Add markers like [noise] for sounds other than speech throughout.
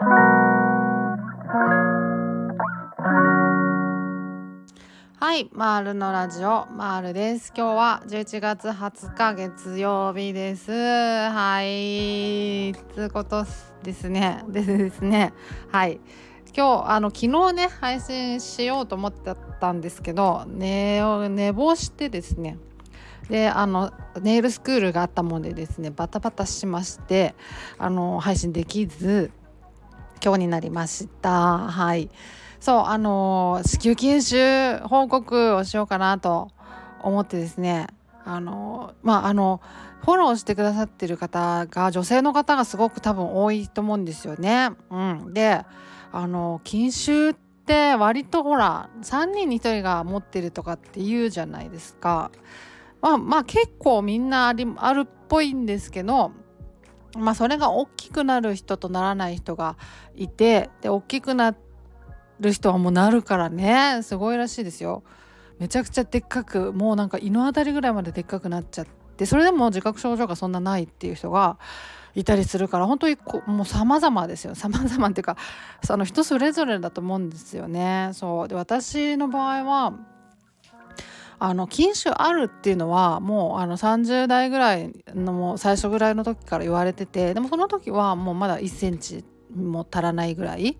はい、マールのラジオ、マールです。今日は11月20日月曜日です。はい、つうことですね。でですね。はい。今日あの昨日ね配信しようと思ってたんですけど寝寝坊してですねであのネイルスクールがあったもんでですねバタバタしましてあの配信できず今日になりましたはいそうあの子宮筋腫報告をしようかなと思ってですねあのまああのフォローしてくださってる方が女性の方がすごく多分多いと思うんですよね。うん、であの筋腫って割とほら3人に1人が持ってるとかって言うじゃないですか。まあまあ結構みんなありあるっぽいんですけどまあそれが大きくなる人とならない人がいてで大きくなる人はもうなるからねすごいらしいですよ。めちゃくちゃでっかくもうなんか胃の辺りぐらいまででっかくなっちゃってそれでも自覚症状がそんなないっていう人がいたりするから本当にこもう様々ですよ様々っていうかその人それぞれだと思うんですよね。そうで私の場合はあの禁酒あるっていうのはもうあの30代ぐらいのもう最初ぐらいの時から言われててでもその時はもうまだ1センチも足らないぐらい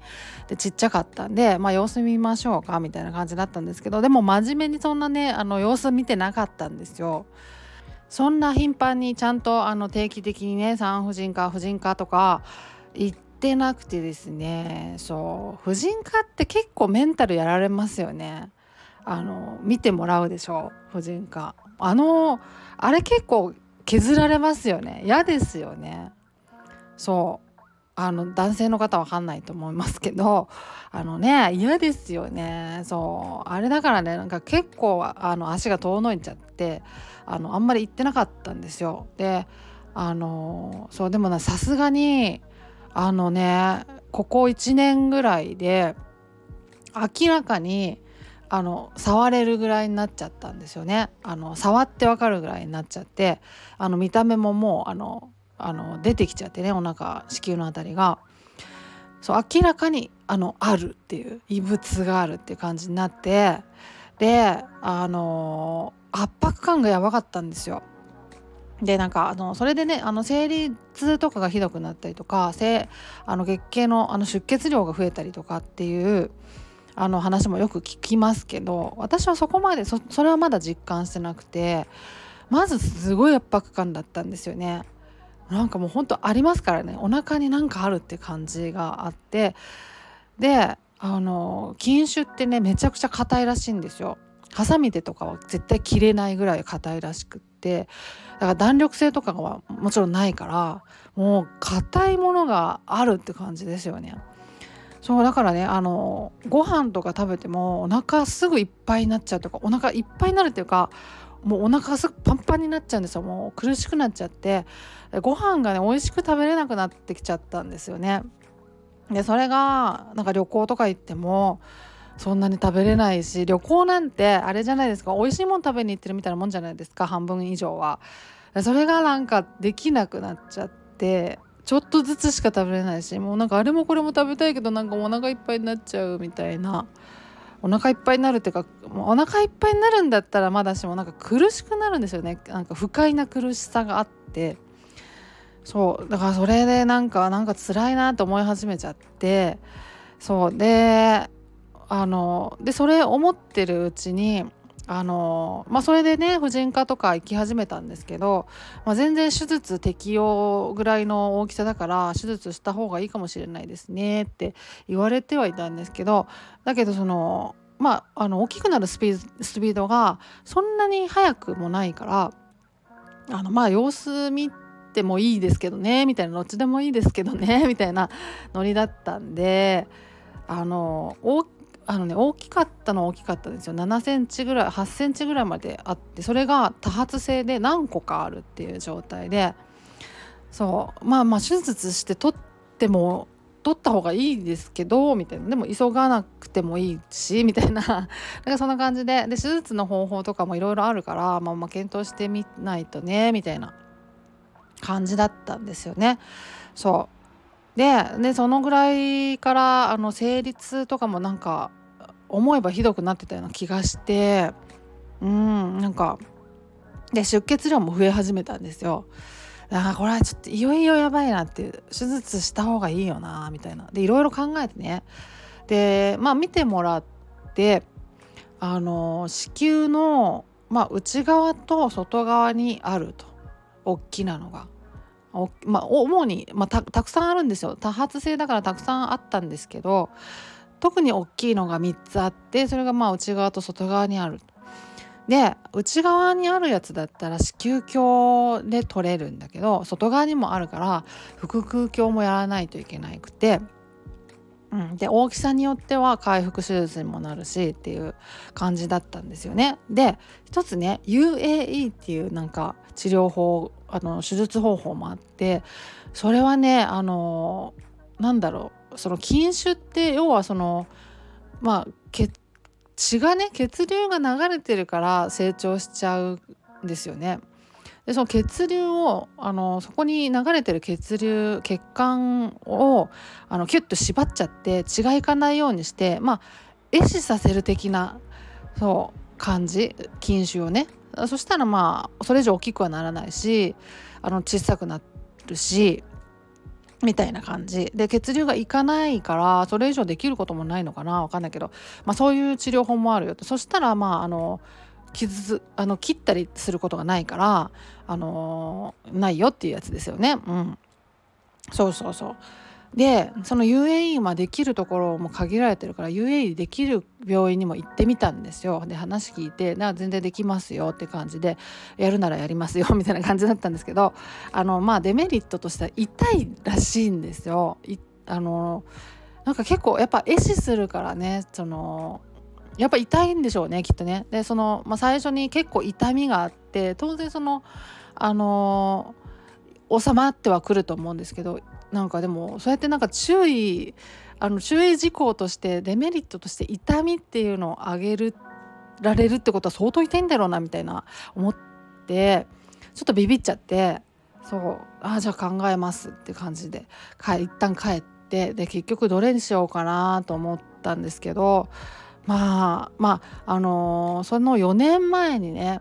でちっちゃかったんで、まあ、様子見ましょうかみたいな感じだったんですけどでも真面目にそんなねあの様子見てなかったんですよ。そんな頻繁にちゃんとあの定期的にね産婦人科婦人科とか行ってなくてですねそう婦人科って結構メンタルやられますよね。あの見てもらうでしょ婦人科。あのあれ結構削られますよね。嫌ですよね。そう。あの男性の方わかんないと思いますけどあのね嫌ですよね。そう。あれだからねなんか結構あの足が遠のいちゃってあのあんまり行ってなかったんですよ。であのそうでもなさすがにあのねここ1年ぐらいで明らかにあの触れるぐらいになっちゃったんですよねあの触ってわかるぐらいになっちゃってあの見た目ももうあのあの出てきちゃってねお腹子宮のあたりがそう明らかにあのあるっていう異物があるっていう感じになってであの圧迫感がやばかったんですよ。でなんかあのそれでねあの生理痛とかがひどくなったりとかあの月経のあの出血量が増えたりとかっていうあの話もよく聞きますけど私はそこまでそれはまだ実感してなくてまずすごい圧迫感だったんですよね。なんかもうほんとありますからねお腹になんかあるって感じがあってであの筋腫ってねめちゃくちゃ硬いらしいんですよ。ハサミでとかは絶対切れないぐらい硬いらしくってだから弾力性とかはもちろんないからもう硬いものがあるって感じですよね。そうだからねあのご飯とか食べてもお腹すぐいっぱいになっちゃうとかお腹いっぱいになるっていうかもうお腹すぐパンパンになっちゃうんですよ。もう苦しくなっちゃって。ご飯がね美味しく食べれなくなってきちゃったんですよね。でそれがなんか旅行とか行ってもそんなに食べれないし旅行なんてあれじゃないですか。美味しいもん食べに行ってるみたいなもんじゃないですか。半分以上は。それがなんかできなくなっちゃって。ちょっとずつしか食べれないしもうなんかあれもこれも食べたいけどなんかお腹いっぱいになっちゃうみたいな。お腹いっぱいになるっていうかもうお腹いっぱいになるんだったらまだしもなんか苦しくなるんですよね。なんか不快な苦しさがあって。そう。だからそれでなんかなんか辛いなと思い始めちゃって。そう。であのでそれ思ってるうちにあのまあ、それでね婦人科とか行き始めたんですけど、まあ、全然手術適用ぐらいの大きさだから手術した方がいいかもしれないですねって言われてはいたんですけどだけどそのまああの大きくなるスピードがそんなに速くもないからあのまあ様子見てもいいですけどねみたいなどっちでもいいですけどねみたいなノリだったんであの大あのね大きかったのは大きかったんですよ。7センチぐらい8センチぐらいまであってそれが多発性で何個かあるっていう状態で。そう。まあまあ手術して取っても取った方がいいですけどみたいな。でも急がなくてもいいしみたいな。[laughs] なんかそんな感じで。で手術の方法とかもいろいろあるから、まあ、まあ検討してみないとねみたいな。感じだったんですよね。そう。ででそのぐらいからあの生理痛とかもなんか思えばひどくなってたような気がしてうんなんかで出血量も増え始めたんですよ。だからこれはちょっといよいよやばいなっていう手術した方がいいよなみたいなでいろいろ考えてねでまあ見てもらってあの子宮の、まあ、内側と外側にあると大きなのが。まあ、主に、まあ、たくさんあるんですよ多発性だからたくさんあったんですけど特に大きいのが3つあってそれがまあ内側と外側にある。で内側にあるやつだったら子宮鏡で取れるんだけど外側にもあるから腹腔鏡もやらないといけなくて。うん、で大きさによっては回復手術にもなるしっていう感じだったんですよね。で一つね UAE っていうなんか治療法あの手術方法もあってそれはねあのなんだろう。その筋腫って要はそのまあ血がね血流が流れてるから成長しちゃうんですよね。でその血流をあのそこに流れてる血流血管をあのキュッと縛っちゃって血がいかないようにしてまあ壊死させる的なそう感じ筋腫をねそしたらまあそれ以上大きくはならないしあの小さくなるしみたいな感じ。で血流がいかないからそれ以上できることもないのかなわかんないけど、まあ、そういう治療法もあるよって。そしたらまああの傷あの切ったりすることがないからあのないよっていうやつですよね。うん、そうそうそう。でその UAE まできるところも限られてるから UAE できる病院にも行ってみたんですよで話聞いてな全然できますよって感じでやるならやりますよ [laughs] みたいな感じだったんですけどあのまあデメリットとしては痛いらしいんですよ。あのなんか結構やっぱ壊死するからねそのやっぱ痛いんでしょうねきっとね。でその、まあ、最初に結構痛みがあって当然そのあの、収まってはくると思うんですけどなんかでもそうやってなんか注意あの注意事項としてデメリットとして痛みっていうのを上げるられるってことは相当痛いんだろうなみたいな思ってちょっとビビっちゃってそうあじゃあ考えますって感じで一旦帰ってで結局どれにしようかなと思ったんですけどまあまああのー、その4年前にね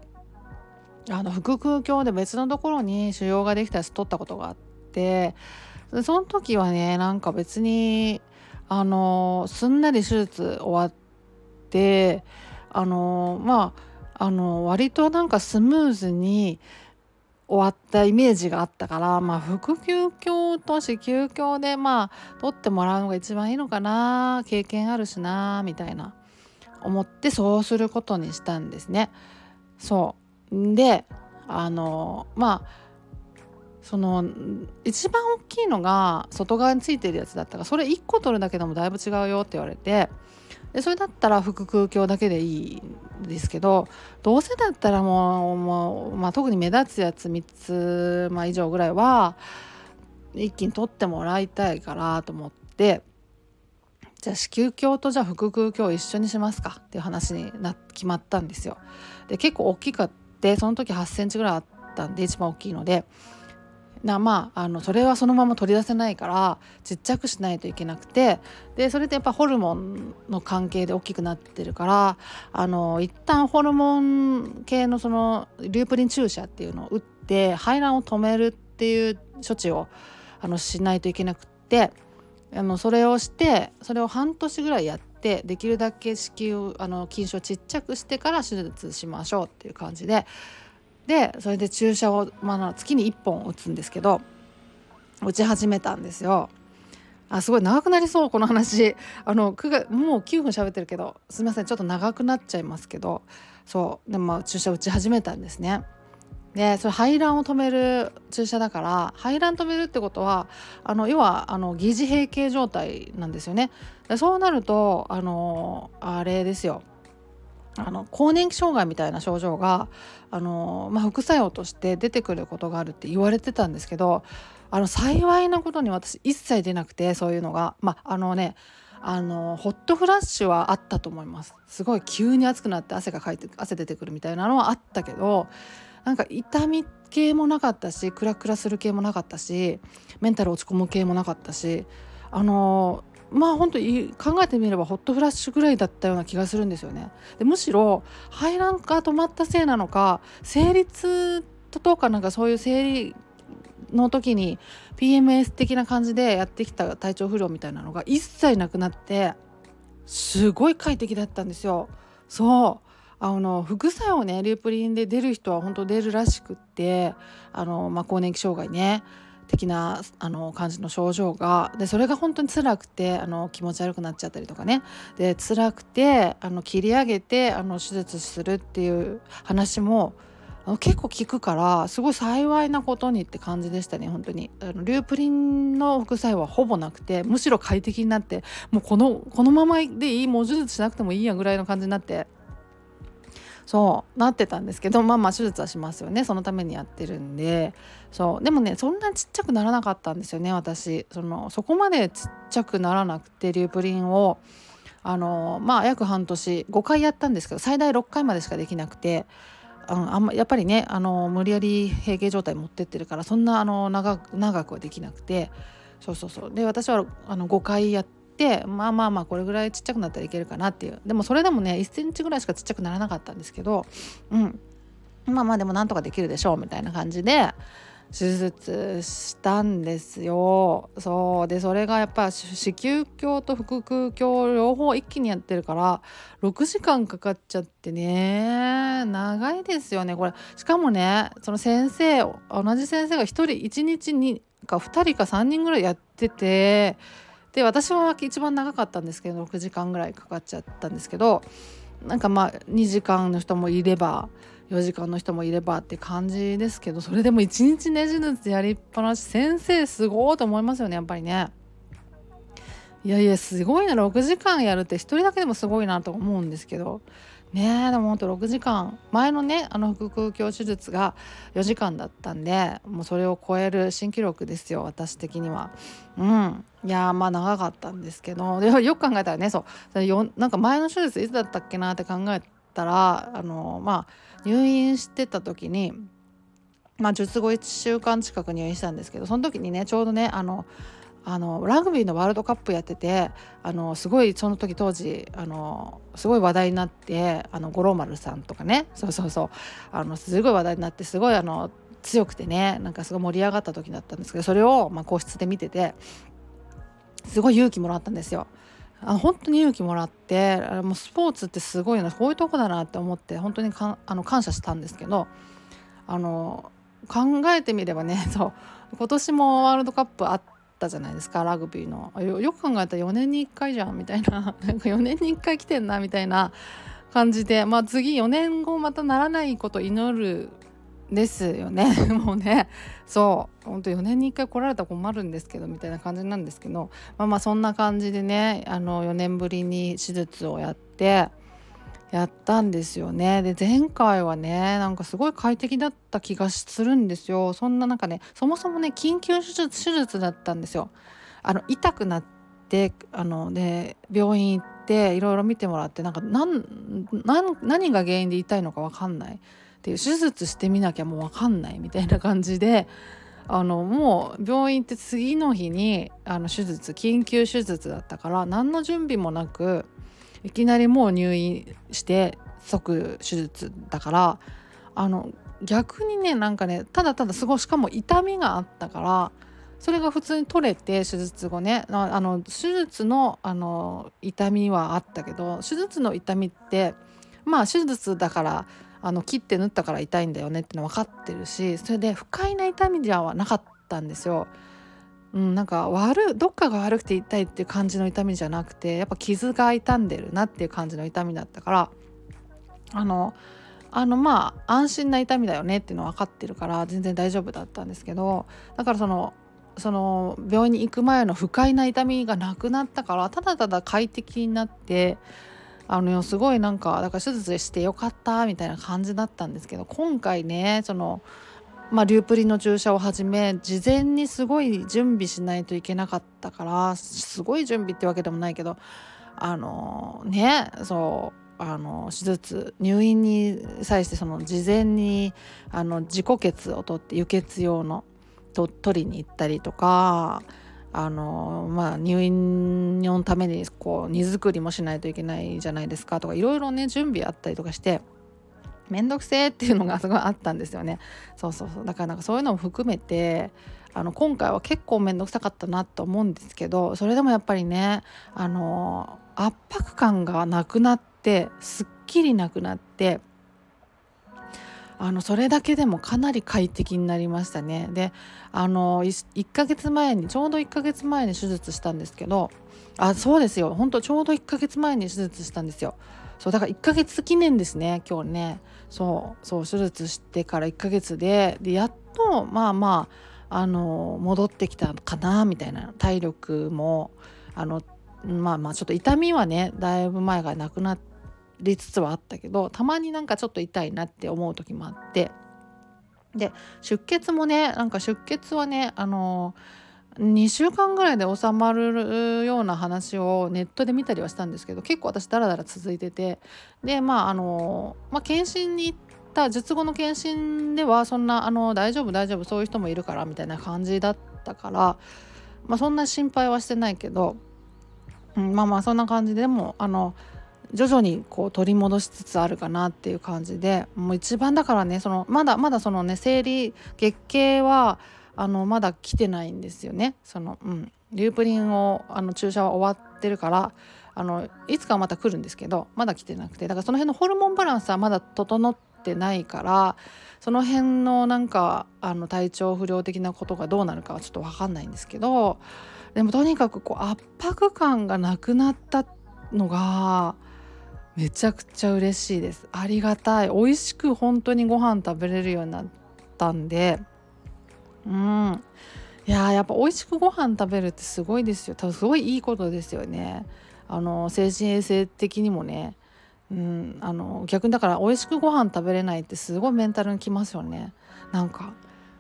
あの腹腔鏡で別のところに腫瘍ができたやつ取ったことがあってその時はねなんか別にあの、すんなり手術終わってあの、まああの割となんかスムーズに終わったイメージがあったから、まあ、腹腔鏡と子宮鏡でまあ取ってもらうのが一番いいのかな経験あるしなみたいな思ってそうすることにしたんですね。そうであのまあその一番大きいのが外側についてるやつだったからそれ1個取るだけでもだいぶ違うよって言われてでそれだったら腹腔鏡だけでいいんですけどどうせだったらもうもう、まあ、特に目立つやつ3つ、まあ、以上ぐらいは一気に取ってもらいたいからと思ってじゃあ子宮鏡とじゃあ腹腔鏡一緒にしますかっていう話にな決まったんですよ。で結構大きかってその時8センチぐらいあったんで一番大きいのでなまああのそれはそのまま取り出せないからちっちゃくしないといけなくてでそれってやっぱホルモンの関係で大きくなってるからあの一旦ホルモン系のそのリュープリン注射っていうのを打って排卵を止めるっていう処置をあのしないといけなくってあのそれをしてそれを半年ぐらいやってできるだけ子宮あの筋腫をちっちゃくしてから手術しましょうっていう感じででそれで注射を、まあ、月に1本打つんですけど打ち始めたんですよ。あすごい長くなりそうこの話あの9月もう9分喋ってるけどすみませんちょっと長くなっちゃいますけどそうでもまあ注射打ち始めたんですね。でそれ排卵を止める注射だから排卵止めるってことはあの要はあの疑似閉経状態なんですよね。でそうなるとあのあれですよあの更年期障害みたいな症状があの、まあ、副作用として出てくることがあるって言われてたんですけどあの幸いなことに私一切出なくてそういうのが。まああのねあのホットフラッシュはあったと思います。すごい急に暑くなって汗がかいて汗出てくるみたいなのはあったけどなんか痛み系もなかったしクラクラする系もなかったしメンタル落ち込む系もなかったしあのまあ本当に考えてみればホットフラッシュぐらいだったような気がするんですよね。でむしろ排卵が止まったせいなのか生理痛とかなんかそういう生理の時に PMS 的な感じでやってきた体調不良みたいなのが一切なくなってすごい快適だったんですよ。そうあの副作用ねリュープリンで出る人は本当出るらしくってあの、まあ、更年期障害ね的なあの感じの症状がでそれが本当に辛くてあの気持ち悪くなっちゃったりとかね。で辛くてあの切り上げてあの手術するっていう話も結構聞くからすごい幸いなことにって感じでしたね本当に。あのリュープリンの副作用はほぼなくてむしろ快適になってもうこのこのままでいいもう手術しなくてもいいやぐらいの感じになってそうなってたんですけどまあまあ手術はしますよね。そのためにやってるんで。そう。でもねそんなちっちゃくならなかったんですよね私。そのそこまでちっちゃくならなくてリュープリンを。あのまあ約半年5回やったんですけど最大6回までしかできなくて。あんあんまやっぱりねあの無理やり閉経状態持ってってるからそんなあの長長くはできなくて。そうそうそう。で私はあの5回やってまあまあまあこれぐらいちっちゃくなったらいけるかなっていう。でもそれでもね1センチぐらいしかちっちゃくならなかったんですけどうん。まあまあでもなんとかできるでしょうみたいな感じで手術したんですよ。そう。でそれがやっぱ子宮鏡と腹腔鏡両方一気にやってるから6時間かかっちゃってね長いですよねこれ。しかもねその先生同じ先生が1人1日にか2人か3人ぐらいやっててで私は一番長かったんですけど6時間ぐらいかかっちゃったんですけどなんかまあ2時間の人もいれば4時間の人もいればって感じですけどそれでも1日ねじ術やりっぱなし先生すごいと思いますよねやっぱりね。いやいやすごいな6時間やるって1人だけでもすごいなと思うんですけどねでもほんと6時間。前のねあの腹腔鏡手術が4時間だったんでもうそれを超える新記録ですよ私的には。うん。いやまあ長かったんですけど。で [laughs] よく考えたらねそう。よなんか前の手術いつだったっけなって考えたらあのまあ入院してた時にまあ術後1週間近く入院したんですけどその時にねちょうどねあのあのラグビーのワールドカップやっててあのすごいその時当時あのすごい話題になってあの五郎丸さんとかね。そうそうそう。あのすごい話題になってすごいあの強くてね。なんかすごい盛り上がった時だったんですけどそれを、まあ、個室で見ててすごい勇気もらったんですよ。あ本当に勇気もらってもうスポーツってすごいなこういうとこだなって思って本当にかあの感謝したんですけどあの考えてみればね [laughs] そう。今年もワールドカップあってったじゃないですかラグビーの。よく考えたら4年に1回じゃんみたいな。[laughs] なんか4年に1回来てんなみたいな感じで。まあ次4年後またならないこと祈るですよね。[laughs] もうね。そう。ほんと4年に1回来られたら困るんですけどみたいな感じなんですけど。まあまあそんな感じでねあの4年ぶりに手術をやって。やったんですよね。で前回はねなんかすごい快適だった気がするんですよ。そんななんかねそもそもね緊急手術手術だったんですよ。あの痛くなってあので病院行っていろいろ見てもらってなんか何何が原因で痛いのか分かんない。っていう手術してみなきゃもう分かんないみたいな感じであのもう病院って次の日にあの手術緊急手術だったから何の準備もなくいきなりもう入院して即手術だからあの逆にねなんかねただただすごいしかも痛みがあったからそれが普通に取れて手術後ねあの手術のあの痛みはあったけど手術の痛みってまあ手術だからあの切って縫ったから痛いんだよねっての分かってるしそれで不快な痛みじゃなかったんですよ。うん、なんか悪どっかが悪くて痛いっていう感じの痛みじゃなくてやっぱ傷が痛んでるなっていう感じの痛みだったからあのあのまあ安心な痛みだよねっていうの分かってるから全然大丈夫だったんですけどだからそのその病院に行く前の不快な痛みがなくなったからただただ快適になってあのすごいなんかだから手術してよかったみたいな感じだったんですけど今回ねそのまあ、リュープリの注射をはじめ事前にすごい準備しないといけなかったからすごい準備ってわけでもないけどあのねそうあの手術入院に際してその事前にあの自己血を取って輸血用のと取りに行ったりとかあの、まあ、入院のためにこう荷造りもしないといけないじゃないですかとかいろいろね準備あったりとかして面倒くせえっていうのがすごいあったんですよね。そうそうそう。だからなんかそういうのも含めてあの今回は結構面倒くさかったなと思うんですけどそれでもやっぱりねあの圧迫感がなくなってすっきりなくなってあのそれだけでもかなり快適になりましたね。であの 1, 1ヶ月前にちょうど1ヶ月前に手術したんですけどあそうですよ。本当ちょうど1ヶ月前に手術したんですよ。そうだから1ヶ月記念ですね今日ね。そうそう手術してから1ヶ月ででやっとまあまああの戻ってきたかなみたいな体力もあのまあまあちょっと痛みはねだいぶ前がなくなりつつはあったけどたまになんかちょっと痛いなって思う時もあって。で出血もねなんか出血はねあの2週間ぐらいで収まるような話をネットで見たりはしたんですけど結構私ダラダラ続いてて。でまああの、まあ、検診に行った術後の検診ではそんなあの大丈夫大丈夫そういう人もいるからみたいな感じだったから、まあ、そんな心配はしてないけど、うん、まあまあそんな感じでもあの徐々にこう取り戻しつつあるかなっていう感じでもう一番だからねそのまだまだそのね生理月経はあのまだ来てないんですよね。その、うん、リュープリンをあの注射は終わってるからあのいつかはまた来るんですけどまだ来てなくて。だからその辺のホルモンバランスはまだ整ってないからその辺のなんかあの体調不良的なことがどうなるかはちょっと分かんないんですけどでもとにかくこう圧迫感がなくなったのがめちゃくちゃ嬉しいです。ありがたい。美味しく本当にご飯食べれるようになったんでうん。いややっぱ美味しくご飯食べるってすごいですよ。多分すごいいいことですよね。あの精神衛生的にもね。うんあの逆にだから美味しくご飯食べれないってすごいメンタルにきますよね。なんか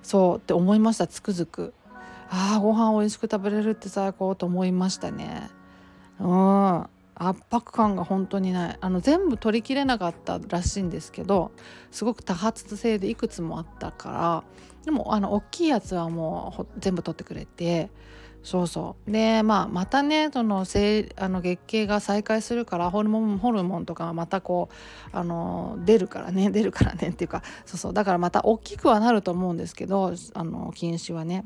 そうって思いましたつくづく。ああご飯美味しく食べれるって最高と思いましたね。うん。圧迫感が本当にない。あの全部取りきれなかったらしいんですけどすごく多発性でいくつもあったからでもあの大きいやつはもう全部取ってくれてそうそう。でまあまたねそのあの月経が再開するからホルモンホルモンとかまたこうあの出るからね [laughs] 出るからねっていうかそうそう。だからまた大きくはなると思うんですけどあの禁止はね。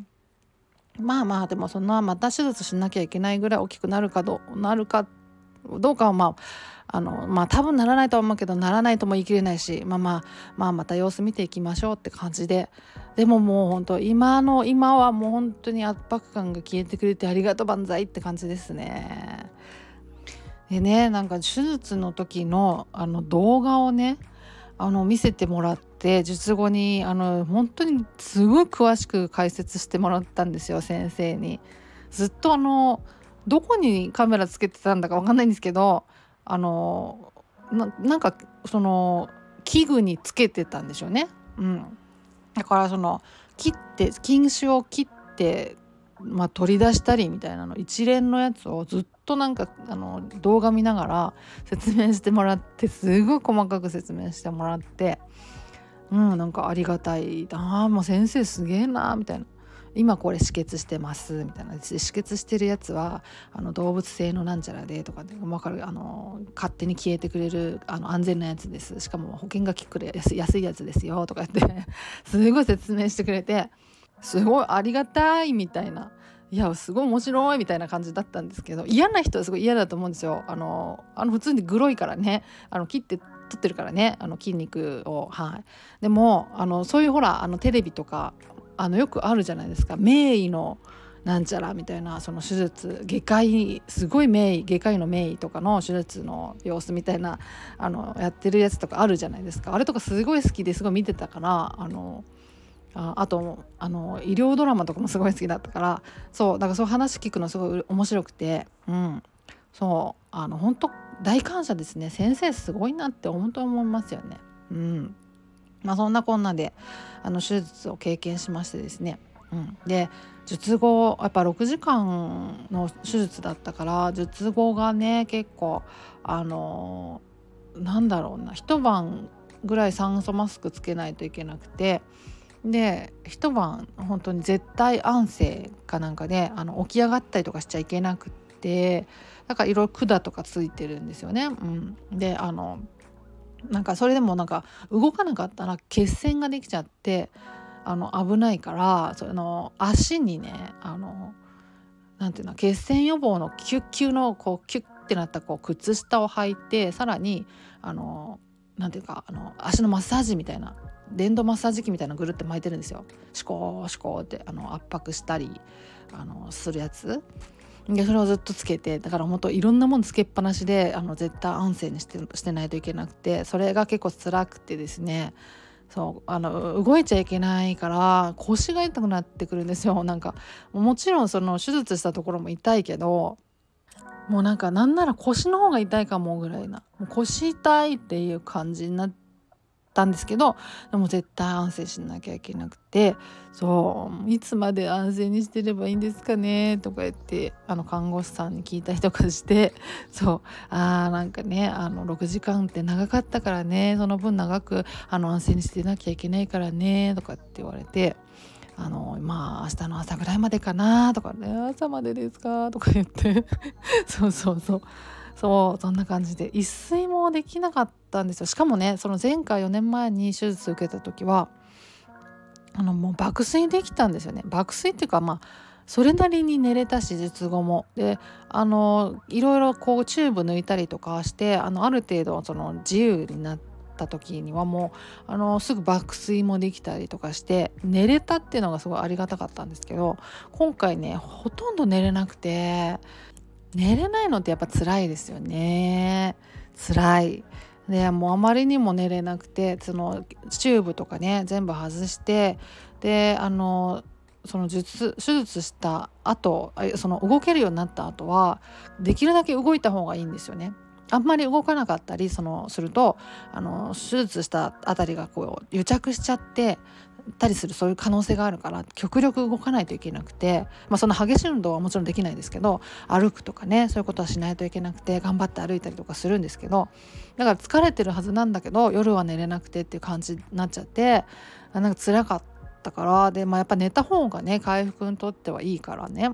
まあまあでもそんなまた手術しなきゃいけないぐらい大きくなるかどうなるかってどうかはまああのまあ多分ならないとは思うけどならないとも言い切れないし、まあ、まあまあまた様子見ていきましょうって感じででももう本当今の今はもう本当に圧迫感が消えてくれてありがとう万歳って感じですね。でねなんか手術の時のあの動画をねあの見せてもらって術後にあの本当にすごい詳しく解説してもらったんですよ先生に。ずっとあのどこにカメラつけてたんだか分かんないんですけどあのなんかその器具につけてたんでしょうね。うん、だからその切って禁酒を切って、まあ、取り出したりみたいなの一連のやつをずっとなんかあの動画見ながら説明してもらってすごい細かく説明してもらってうんなんかありがたいなあもう先生すげえなみたいな。今これ止血してますみたいな。止血してるやつはあの動物性のなんちゃらでとかで分かる？あの勝手に消えてくれるあの安全なやつです。しかも保険が効くれ安安いやつですよとか言って [laughs] すごい説明してくれてすごいありがたいみたいな。いやすごい面白いみたいな感じだったんですけど嫌な人はすごい嫌だと思うんですよ。あのあの普通にグロいからね。あの切って取ってるからね。あの筋肉を。はい。でもあのそういうほらあのテレビとかあのよくあるじゃないですか。名医のなんちゃらみたいなその手術外科医すごい名医外科医の名医とかの手術の様子みたいなあのやってるやつとかあるじゃないですか。あれとかすごい好きですごい見てたからあのああとあの医療ドラマとかもすごい好きだったからそうだからそう話聞くのすごい面白くてうんそうあの本当大感謝ですね先生すごいなって本当思いますよねうんまあ、そんなこんなであの手術を経験しましてですね、うん、で術後やっぱ6時間の手術だったから術後がね結構あのなんだろうな一晩ぐらい酸素マスクつけないといけなくてで一晩本当に絶対安静かなんかであの起き上がったりとかしちゃいけなくてだからいろいろ管とかついてるんですよね。うん、であのなんかそれでもなんか動かなかったら血栓ができちゃってあの危ないからその足にねあのなんていうの血栓予防のキュッキュのこうキュッってなったこう靴下を履いてさらにあのなんていうかあの足のマッサージみたいな電動マッサージ機みたいなぐるって巻いてるんですよ。シコーシコーってあの圧迫したりあのするやつ。でそれをずっとつけてだから本当いろんなものつけっぱなしであの絶対安静にしてしてないといけなくてそれが結構辛くてですね。そうあの動いちゃいけないから腰が痛くなってくるんですよ。なんかもちろんその手術したところも痛いけどもうなんかなんなら腰の方が痛いかもぐらいな。もう腰痛いっていう感じになったんですけどでも絶対安静しなきゃいけなくてそういつまで安静にしてればいいんですかねとか言ってあの看護師さんに聞いたりとかしてそうあーなんかねあの6時間って長かったからねその分長くあの安静にしてなきゃいけないからねとかって言われて。あのまあ明日の朝ぐらいまでかなとかね朝までですかとか言って [laughs] そうそうそうそうそんな感じで。一睡もできなかったんですよ。しかもねその前回4年前に手術受けた時はあのもう爆睡できたんですよね。爆睡っていうかまあそれなりに寝れたし術後も。であのいろいろこうチューブ抜いたりとかしてあのある程度その自由になった時にはもうあのすぐ爆睡もできたりとかして寝れたっていうのがすごいありがたかったんですけど今回ねほとんど寝れなくて寝れないのってやっぱ辛いですよね辛いでもうあまりにも寝れなくてそのチューブとかね全部外してであのその術手術した後その動けるようになった後はできるだけ動いた方がいいんですよね。あんまり動かなかったりそのするとあの手術した辺りがこう癒着しちゃってたりするそういう可能性があるから極力動かないといけなくて、まあ、その激しい運動はもちろんできないですけど歩くとかねそういうことはしないといけなくて頑張って歩いたりとかするんですけどだから疲れてるはずなんだけど夜は寝れなくてっていう感じになっちゃってなんか辛かったからで、まあ、やっぱ寝た方がね回復にとってはいいからね。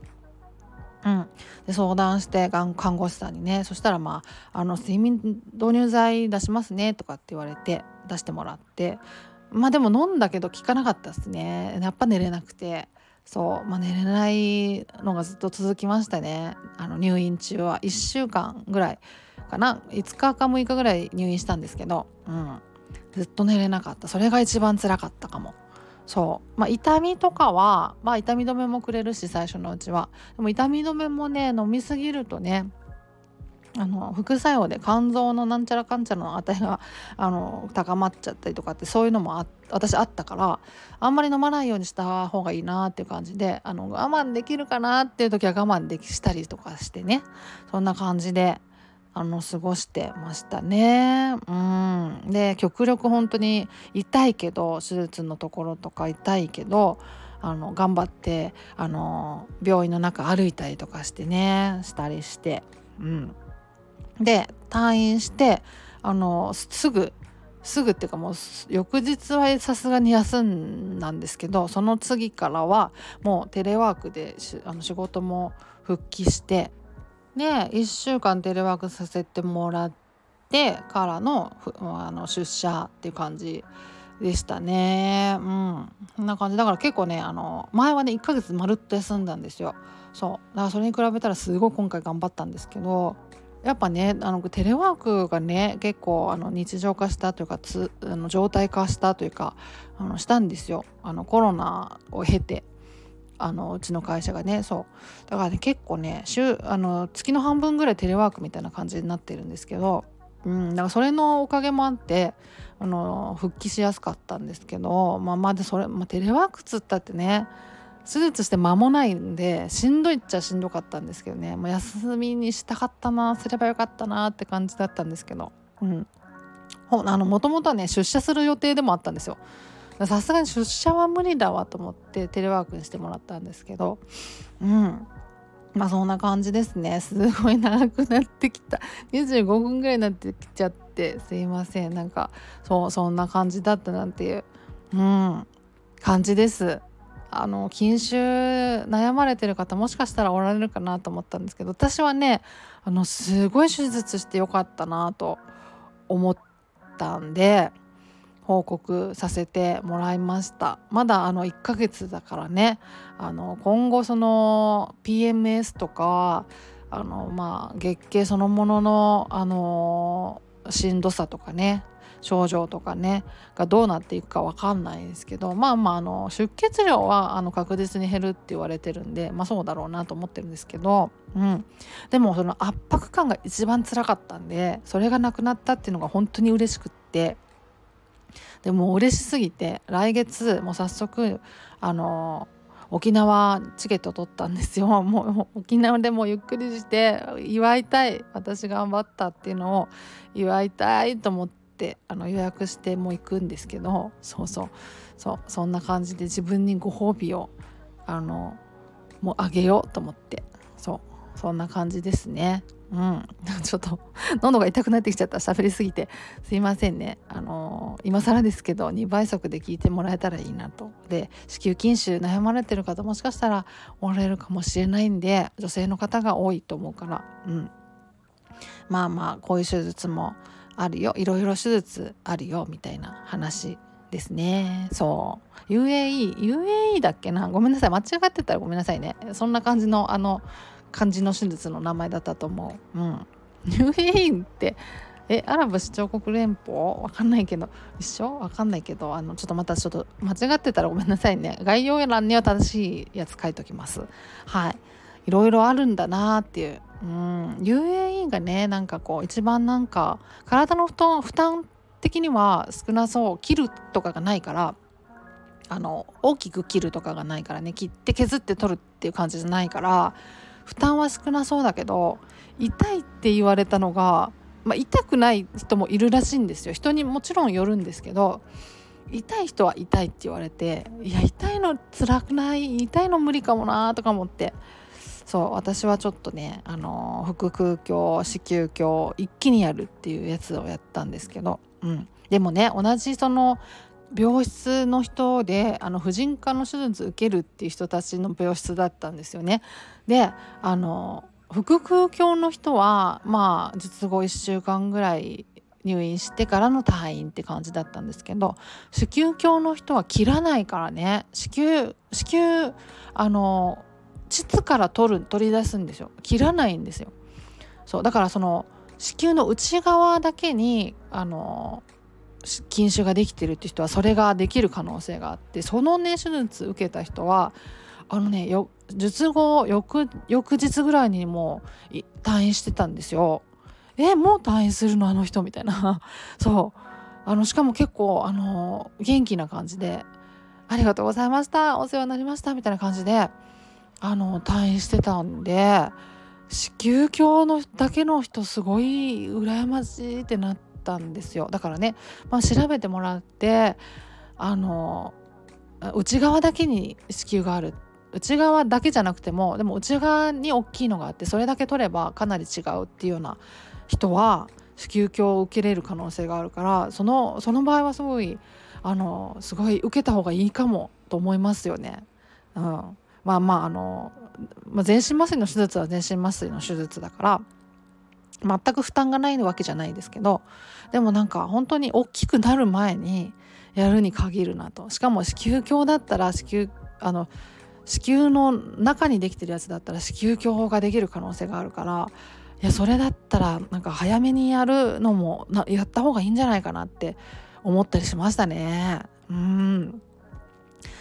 うん、で相談して看護師さんにねそしたらまあ「あの睡眠導入剤出しますね」とかって言われて出してもらってまあでも飲んだけど効かなかったですね。やっぱ寝れなくて。そう、まあ、寝れないのがずっと続きましたね。あの入院中は。1週間ぐらいかな。5日か6日ぐらい入院したんですけど、うん、ずっと寝れなかった。それが一番辛かったかも。そう。まあ痛みとかはまあ痛み止めもくれるし最初のうちは。でも痛み止めもね飲みすぎるとねあの副作用で肝臓のなんちゃらかんちゃらの値があの高まっちゃったりとかってそういうのもあ私あったからあんまり飲まないようにした方がいいなっていう感じであの我慢できるかなっていう時は我慢できしたりとかしてねそんな感じであの過ごしてましたね。うん、で極力本当に痛いけど手術のところとか痛いけどあの頑張ってあの病院の中歩いたりとかしてねしたりして。うんで退院してあのすぐすぐっていうかもう翌日はさすがに休んだんですけどその次からはもうテレワークであの仕事も復帰してで1週間テレワークさせてもらってからのあの出社っていう感じでしたね。うん。そんな感じ。だから結構ねあの前はね1ヶ月まるっと休んだんですよ。そう。だからそれに比べたらすごい今回頑張ったんですけどやっぱねあのテレワークがね結構あの日常化したというかつあの状態化したというかあのしたんですよ。あのコロナを経て。あのうちの会社がね。そう。だからね結構ね週あの月の半分ぐらいテレワークみたいな感じになってるんですけど、うん、だからそれのおかげもあってあの復帰しやすかったんですけどまあまだそれ、まあ、テレワークっつったってね手術して間もないんでしんどいっちゃしんどかったんですけどね。もう休みにしたかったなすればよかったなって感じだったんですけど。うん。もともとはね出社する予定でもあったんですよ。さすがに出社は無理だわと思ってテレワークにしてもらったんですけど。うん。まあそんな感じですね。すごい長くなってきた。25分ぐらいになってきちゃってすいません。なんかそうそんな感じだったなんていううん感じです。あの禁酒悩まれてる方もしかしたらおられるかなと思ったんですけど私はねあのすごい手術してよかったなと思ったんで報告させてもらいました。まだあの1ヶ月だからねあの今後その PMS とかあのまあ月経そのもののあのしんどさとかね症状とかねがどうなっていくか分かんないですけどまあまああの出血量はあの確実に減るって言われてるんでまあそうだろうなと思ってるんですけど、うん、でもその圧迫感が一番辛かったんでそれがなくなったっていうのが本当に嬉しくってでも嬉しすぎて来月もう早速あの沖縄チケット取ったんですよ。[laughs] もう沖縄でもゆっくりして祝いたい私頑張ったっていうのを祝いたいと思っってあの予約してもう行くんですけどそうそう。そうそんな感じで自分にご褒美をあのもうあげようと思って。そうそんな感じですね。うん。[laughs] ちょっと喉が痛くなってきちゃった。喋りすぎて。すいませんね。あの今更ですけど2倍速で聞いてもらえたらいいなと。で子宮筋腫悩まれてる方もしかしたらおられるかもしれないんで女性の方が多いと思うから。うん。まあまあこういう手術もあるよ。いろいろ手術あるよみたいな話ですね。そう。UAE UAE だっけな？ごめんなさい。間違ってたらごめんなさいね。そんな感じのあの感じの手術の名前だったと思う。うん。UAE ってえアラブ首長国連邦？わかんないけど。一緒？わかんないけど。あのちょっとまたちょっと間違ってたらごめんなさいね。概要欄には正しいやつ書いときます。はい。いろいろあるんだなっていううん。UAE がねなんかこう一番なんか体の負担負担的には少なそう。切るとかがないからあの大きく切るとかがないからね。切って削って取るっていう感じじゃないから負担は少なそうだけど痛いって言われたのが、まあ、痛くない人もいるらしいんですよ。人にもちろんよるんですけど痛い人は痛いって言われていや痛いの辛くない？痛いの無理かもなとか思って。そう私はちょっとねあの腹腔鏡子宮鏡一気にやるっていうやつをやったんですけど、うん、でもね同じその病室の人であの婦人科の手術受けるっていう人たちの病室だったんですよね。であの腹腔鏡の人はまあ術後1週間ぐらい入院してからの退院って感じだったんですけど子宮鏡の人は切らないからね子宮子宮あの膣から取る取り出すんですよ。切らないんですよ。そうだからその子宮の内側だけにあの筋腫ができてるって人はそれができる可能性があってそのね手術受けた人はあのね術後翌翌日ぐらいにもう退院してたんですよ。えもう退院するのあの人みたいな。[laughs] そう。あのしかも結構あの元気な感じで「ありがとうございましたお世話になりました」みたいな感じであの退院してたんで子宮鏡のだけの人すごい羨ましいってなったんですよ。だからね、まあ、調べてもらってあの内側だけに子宮がある。内側だけじゃなくてもでも内側に大きいのがあってそれだけ取ればかなり違うっていうような人は子宮鏡を受けれる可能性があるからそのその場合はすごいあのすごい受けた方がいいかもと思いますよね。うん。まあまああの、まあ、全身麻酔の手術は全身麻酔の手術だから全く負担がないわけじゃないですけどでもなんか本当に大きくなる前にやるに限るなとしかも子宮鏡だったら子宮あの子宮の中にできてるやつだったら子宮鏡ができる可能性があるからいやそれだったらなんか早めにやるのもやった方がいいんじゃないかなって思ったりしましたね。うん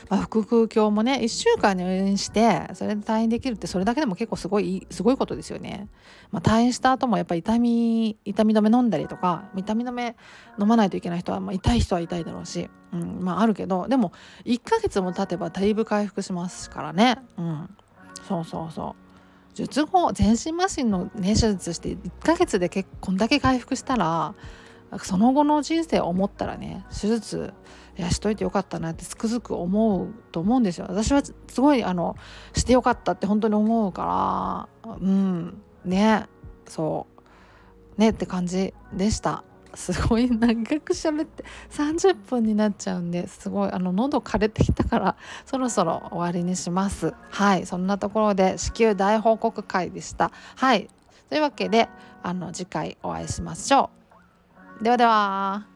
まあ、腹腔鏡もね1週間入院してそれで退院できるってそれだけでも結構すごいすごいことですよね。まあ、退院した後もやっぱり痛み痛み止め飲んだりとか痛み止め飲まないといけない人は、まあ、痛い人は痛いだろうし、うんまあ、あるけどでも1ヶ月も経てばだいぶ回復しますからね。うん、そうそうそう術後全身麻酔の、ね、手術して1ヶ月でこんだけ回復したらその後の人生を思ったらね手術いやしといてよかったなってつくづく思うと思うんですよ。私はすごいあのしてよかったって本当に思うからうんねそうねって感じでした。すごい長く喋って30分になっちゃうんですごいあの喉枯れてきたからそろそろ終わりにします。はいそんなところで子宮大報告会でした。はいというわけであの次回お会いしましょう。ではでは。